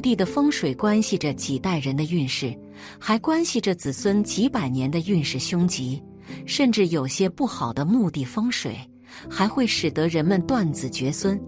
地的风水关系着几代人的运势，还关系着子孙几百年的运势凶吉。甚至有些不好的墓地风水，还会使得人们断子绝孙、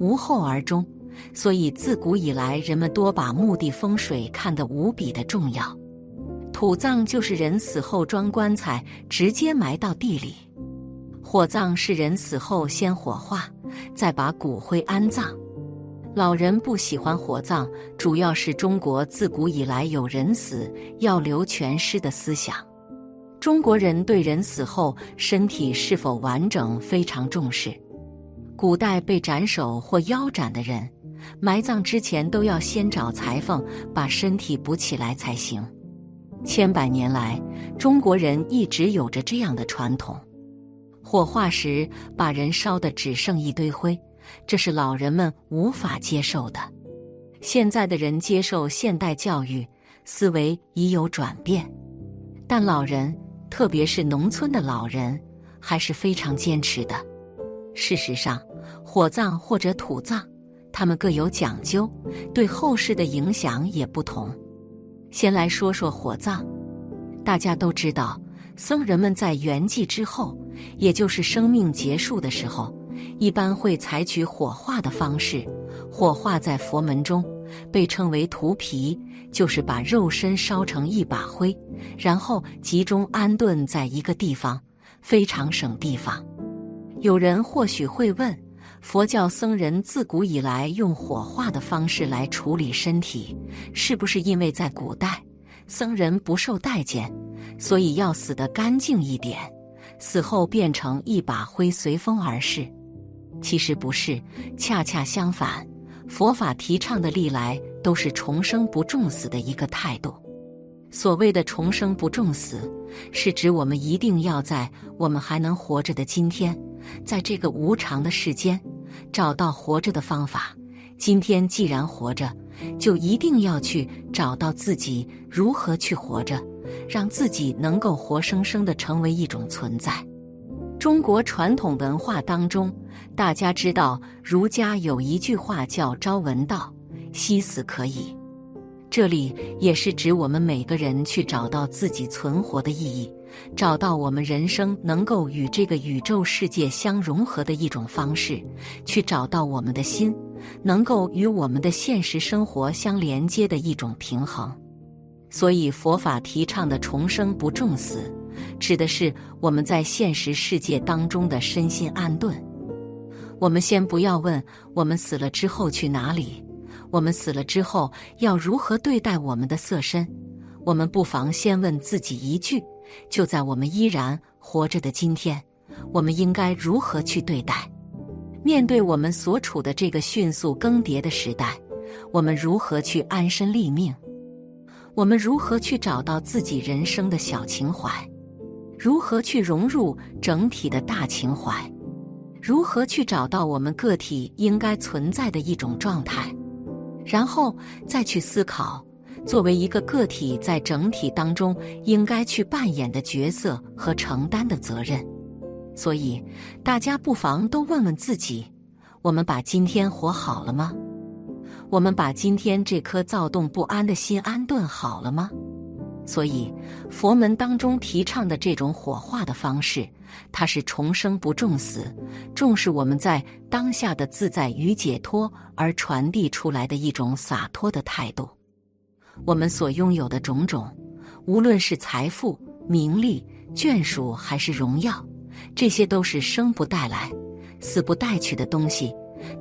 无后而终。所以自古以来，人们多把墓地风水看得无比的重要。土葬就是人死后装棺材，直接埋到地里；火葬是人死后先火化，再把骨灰安葬。老人不喜欢火葬，主要是中国自古以来有人死要留全尸的思想。中国人对人死后身体是否完整非常重视。古代被斩首或腰斩的人，埋葬之前都要先找裁缝把身体补起来才行。千百年来，中国人一直有着这样的传统：火化时把人烧得只剩一堆灰。这是老人们无法接受的。现在的人接受现代教育，思维已有转变，但老人，特别是农村的老人，还是非常坚持的。事实上，火葬或者土葬，他们各有讲究，对后世的影响也不同。先来说说火葬，大家都知道，僧人们在圆寂之后，也就是生命结束的时候。一般会采取火化的方式，火化在佛门中被称为涂皮，就是把肉身烧成一把灰，然后集中安顿在一个地方，非常省地方。有人或许会问：佛教僧人自古以来用火化的方式来处理身体，是不是因为在古代僧人不受待见，所以要死得干净一点，死后变成一把灰随风而逝？其实不是，恰恰相反，佛法提倡的历来都是重生不重死的一个态度。所谓的重生不重死，是指我们一定要在我们还能活着的今天，在这个无常的世间，找到活着的方法。今天既然活着，就一定要去找到自己如何去活着，让自己能够活生生的成为一种存在。中国传统文化当中，大家知道儒家有一句话叫“朝闻道，夕死可矣”。这里也是指我们每个人去找到自己存活的意义，找到我们人生能够与这个宇宙世界相融合的一种方式，去找到我们的心能够与我们的现实生活相连接的一种平衡。所以佛法提倡的重生不重死。指的是我们在现实世界当中的身心安顿。我们先不要问我们死了之后去哪里，我们死了之后要如何对待我们的色身。我们不妨先问自己一句：就在我们依然活着的今天，我们应该如何去对待？面对我们所处的这个迅速更迭的时代，我们如何去安身立命？我们如何去找到自己人生的小情怀？如何去融入整体的大情怀？如何去找到我们个体应该存在的一种状态？然后再去思考，作为一个个体在整体当中应该去扮演的角色和承担的责任。所以，大家不妨都问问自己：我们把今天活好了吗？我们把今天这颗躁动不安的心安顿好了吗？所以，佛门当中提倡的这种火化的方式，它是重生不重死，重视我们在当下的自在与解脱而传递出来的一种洒脱的态度。我们所拥有的种种，无论是财富、名利、眷属还是荣耀，这些都是生不带来、死不带去的东西，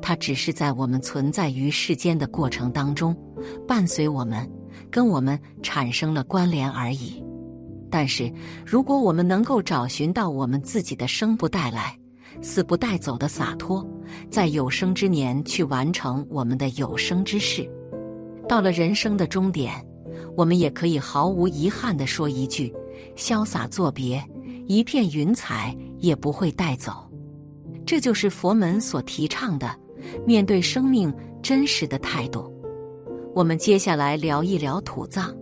它只是在我们存在于世间的过程当中，伴随我们。跟我们产生了关联而已，但是如果我们能够找寻到我们自己的生不带来、死不带走的洒脱，在有生之年去完成我们的有生之事，到了人生的终点，我们也可以毫无遗憾地说一句：潇洒作别，一片云彩也不会带走。这就是佛门所提倡的面对生命真实的态度。我们接下来聊一聊土葬。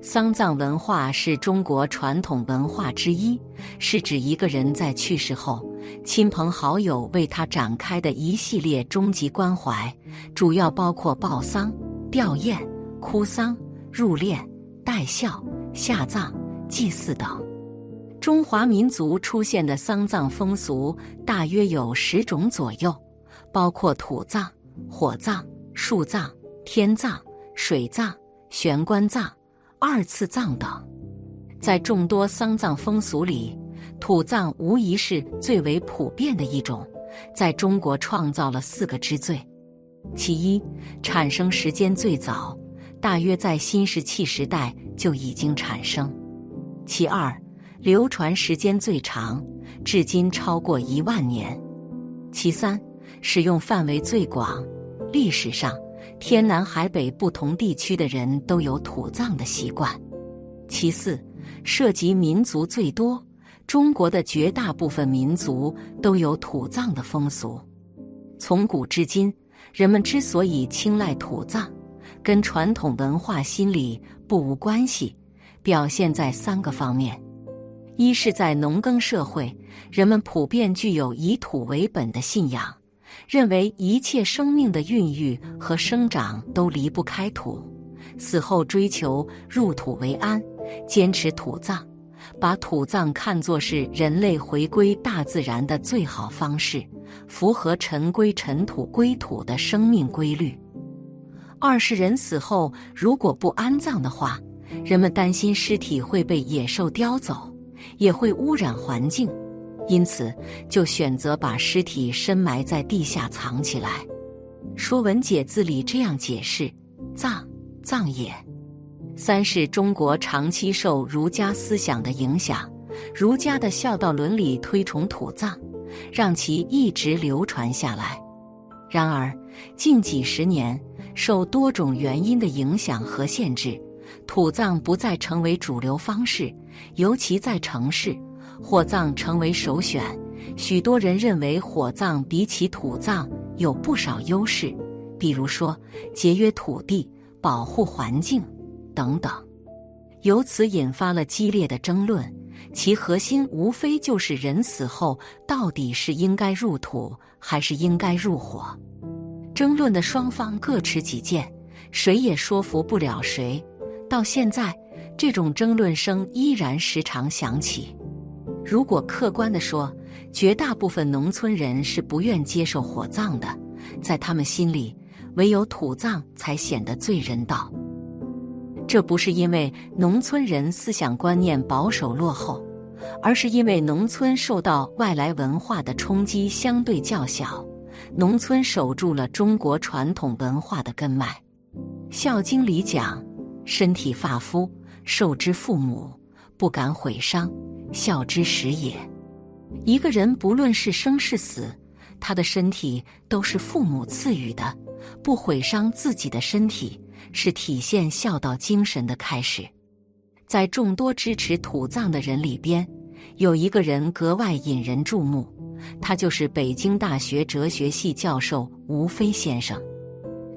丧葬文化是中国传统文化之一，是指一个人在去世后，亲朋好友为他展开的一系列终极关怀，主要包括报丧、吊唁、哭丧、入殓、戴孝、下葬、祭祀等。中华民族出现的丧葬风俗大约有十种左右，包括土葬、火葬、树葬、天葬、水葬、悬棺葬、二次葬等。在众多丧葬风俗里，土葬无疑是最为普遍的一种，在中国创造了四个之最。其一，产生时间最早，大约在新石器时代就已经产生；其二，流传时间最长，至今超过一万年；其三，使用范围最广，历史上天南海北不同地区的人都有土葬的习惯；其四，涉及民族最多，中国的绝大部分民族都有土葬的风俗，从古至今。人们之所以青睐土葬，跟传统文化心理不无关系，表现在三个方面：一是，在农耕社会，人们普遍具有以土为本的信仰，认为一切生命的孕育和生长都离不开土，死后追求入土为安，坚持土葬。把土葬看作是人类回归大自然的最好方式，符合尘归尘、土归土的生命规律。二是人死后如果不安葬的话，人们担心尸体会被野兽叼走，也会污染环境，因此就选择把尸体深埋在地下藏起来。《说文解字》里这样解释：“葬，葬也。”三是中国长期受儒家思想的影响，儒家的孝道伦理推崇土葬，让其一直流传下来。然而，近几十年受多种原因的影响和限制，土葬不再成为主流方式，尤其在城市，火葬成为首选。许多人认为火葬比起土葬有不少优势，比如说节约土地、保护环境。等等，由此引发了激烈的争论，其核心无非就是人死后到底是应该入土还是应该入火。争论的双方各持己见，谁也说服不了谁。到现在，这种争论声依然时常响起。如果客观地说，绝大部分农村人是不愿接受火葬的，在他们心里，唯有土葬才显得最人道。这不是因为农村人思想观念保守落后，而是因为农村受到外来文化的冲击相对较小，农村守住了中国传统文化的根脉。《孝经》里讲：“身体发肤，受之父母，不敢毁伤，孝之始也。”一个人不论是生是死，他的身体都是父母赐予的，不毁伤自己的身体。是体现孝道精神的开始。在众多支持土葬的人里边，有一个人格外引人注目，他就是北京大学哲学系教授吴飞先生。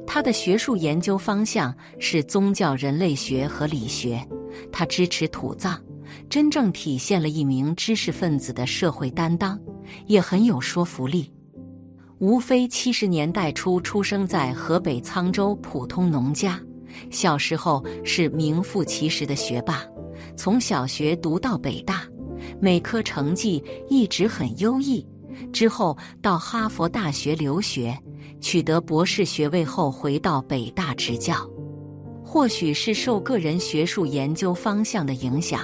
他的学术研究方向是宗教人类学和理学。他支持土葬，真正体现了一名知识分子的社会担当，也很有说服力。吴非七十年代初出生在河北沧州普通农家，小时候是名副其实的学霸，从小学读到北大，每科成绩一直很优异。之后到哈佛大学留学，取得博士学位后回到北大执教。或许是受个人学术研究方向的影响，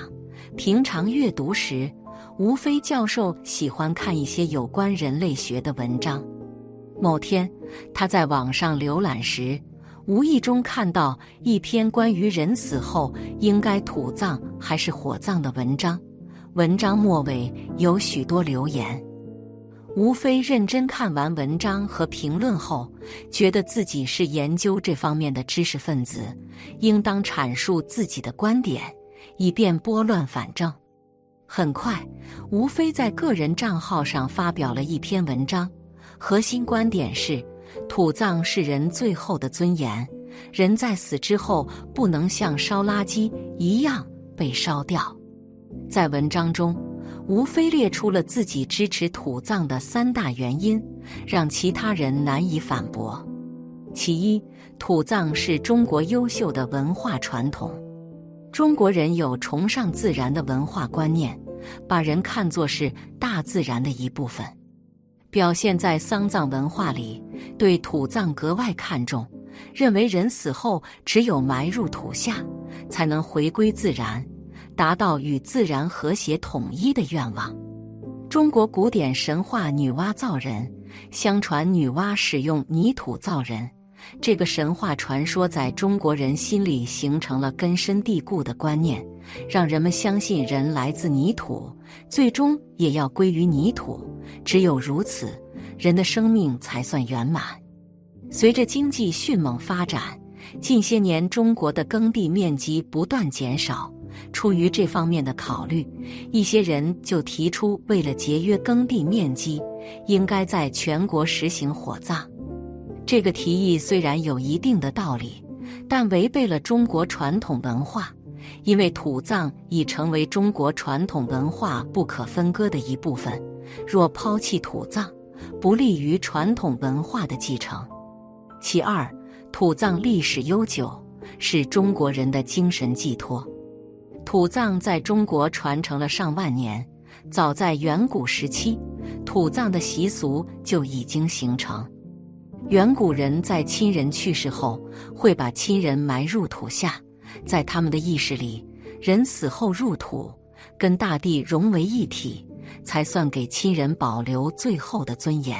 平常阅读时，吴非教授喜欢看一些有关人类学的文章。某天，他在网上浏览时，无意中看到一篇关于人死后应该土葬还是火葬的文章。文章末尾有许多留言。吴非认真看完文章和评论后，觉得自己是研究这方面的知识分子，应当阐述自己的观点，以便拨乱反正。很快，吴非在个人账号上发表了一篇文章。核心观点是，土葬是人最后的尊严，人在死之后不能像烧垃圾一样被烧掉。在文章中，吴非列出了自己支持土葬的三大原因，让其他人难以反驳。其一，土葬是中国优秀的文化传统。中国人有崇尚自然的文化观念，把人看作是大自然的一部分，表现在丧葬文化里，对土葬格外看重，认为人死后只有埋入土下，才能回归自然，达到与自然和谐统一的愿望。中国古典神话女娲造人，相传女娲使用泥土造人。这个神话传说在中国人心里形成了根深蒂固的观念，让人们相信人来自泥土，最终也要归于泥土。只有如此，人的生命才算圆满。随着经济迅猛发展，近些年中国的耕地面积不断减少。出于这方面的考虑，一些人就提出，为了节约耕地面积，应该在全国实行火葬。这个提议虽然有一定的道理，但违背了中国传统文化，因为土葬已成为中国传统文化不可分割的一部分。若抛弃土葬，不利于传统文化的继承。其二，土葬历史悠久，是中国人的精神寄托。土葬在中国传承了上万年，早在远古时期，土葬的习俗就已经形成。远古人在亲人去世后，会把亲人埋入土下，在他们的意识里，人死后入土，跟大地融为一体，才算给亲人保留最后的尊严。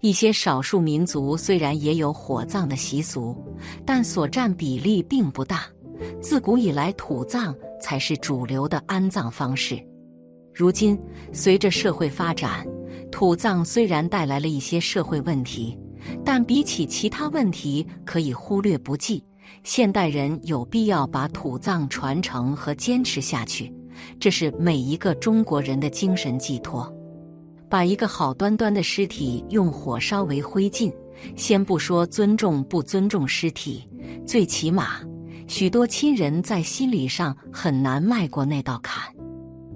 一些少数民族虽然也有火葬的习俗，但所占比例并不大。自古以来，土葬才是主流的安葬方式。如今，随着社会发展，土葬虽然带来了一些社会问题。但比起其他问题，可以忽略不计。现代人有必要把土葬传承和坚持下去，这是每一个中国人的精神寄托。把一个好端端的尸体用火烧为灰烬，先不说尊重不尊重尸体，最起码许多亲人在心理上很难迈过那道坎。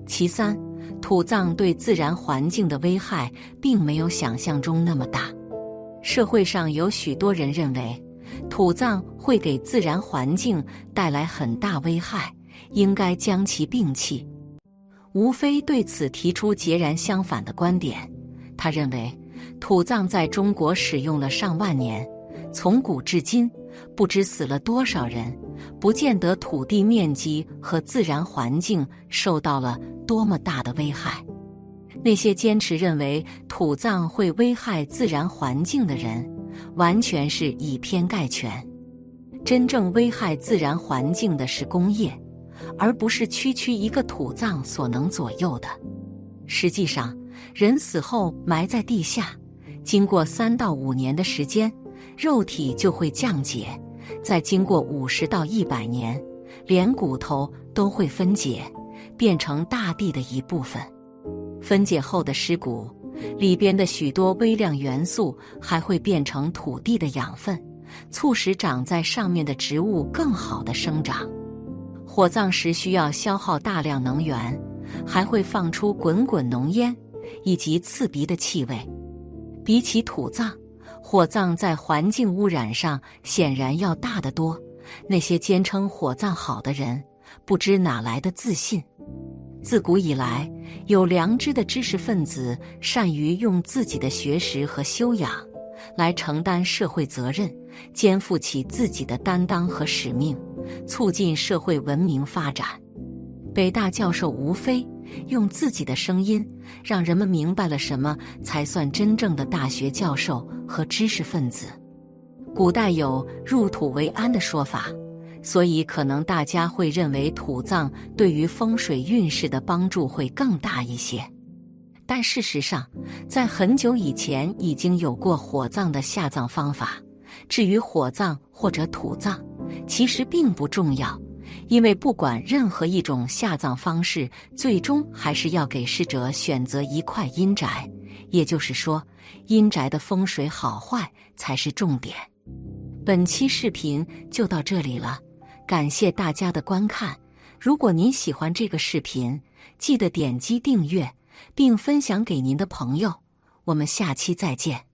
其三，土葬对自然环境的危害并没有想象中那么大。社会上有许多人认为，土葬会给自然环境带来很大危害，应该将其摒弃。吴非对此提出截然相反的观点。他认为，土葬在中国使用了上万年，从古至今，不知死了多少人，不见得土地面积和自然环境受到了多么大的危害。那些坚持认为土葬会危害自然环境的人，完全是以偏概全。真正危害自然环境的是工业，而不是区区一个土葬所能左右的。实际上，人死后埋在地下，经过三到五年的时间，肉体就会降解；再经过五十到一百年，连骨头都会分解，变成大地的一部分。分解后的尸骨里边的许多微量元素还会变成土地的养分，促使长在上面的植物更好的生长。火葬时需要消耗大量能源，还会放出滚滚浓烟以及刺鼻的气味。比起土葬，火葬在环境污染上显然要大得多。那些坚称火葬好的人，不知哪来的自信。自古以来，有良知的知识分子善于用自己的学识和修养来承担社会责任，肩负起自己的担当和使命，促进社会文明发展。北大教授吴飞用自己的声音，让人们明白了什么才算真正的大学教授和知识分子。古代有“入土为安”的说法。所以，可能大家会认为土葬对于风水运势的帮助会更大一些，但事实上，在很久以前已经有过火葬的下葬方法。至于火葬或者土葬，其实并不重要，因为不管任何一种下葬方式，最终还是要给逝者选择一块阴宅，也就是说，阴宅的风水好坏才是重点。本期视频就到这里了。感谢大家的观看，如果您喜欢这个视频，记得点击订阅并分享给您的朋友。我们下期再见。